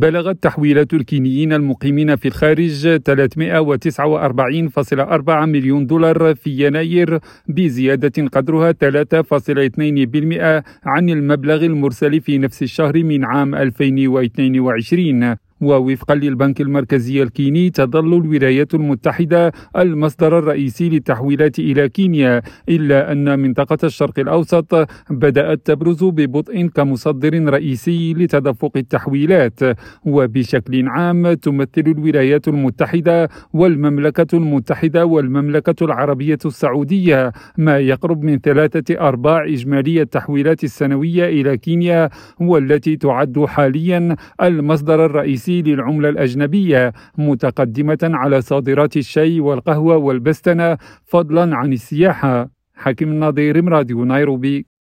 بلغت تحويلات الكينيين المقيمين في الخارج 349.4 مليون دولار في يناير بزيادة قدرها 3.2% عن المبلغ المرسل في نفس الشهر من عام 2022 ووفقا للبنك المركزي الكيني تظل الولايات المتحدة المصدر الرئيسي للتحويلات إلى كينيا إلا أن منطقة الشرق الأوسط بدأت تبرز ببطء كمصدر رئيسي لتدفق التحويلات. وبشكل عام تمثل الولايات المتحدة والمملكة المتحدة والمملكة العربية السعودية ما يقرب من ثلاثة أرباع إجمالي التحويلات السنوية إلى كينيا والتي تعد حاليا المصدر الرئيسي للعملة الأجنبية متقدمة على صادرات الشاي والقهوة والبستنة فضلا عن السياحة. حكيم النظير راديو نيروبي.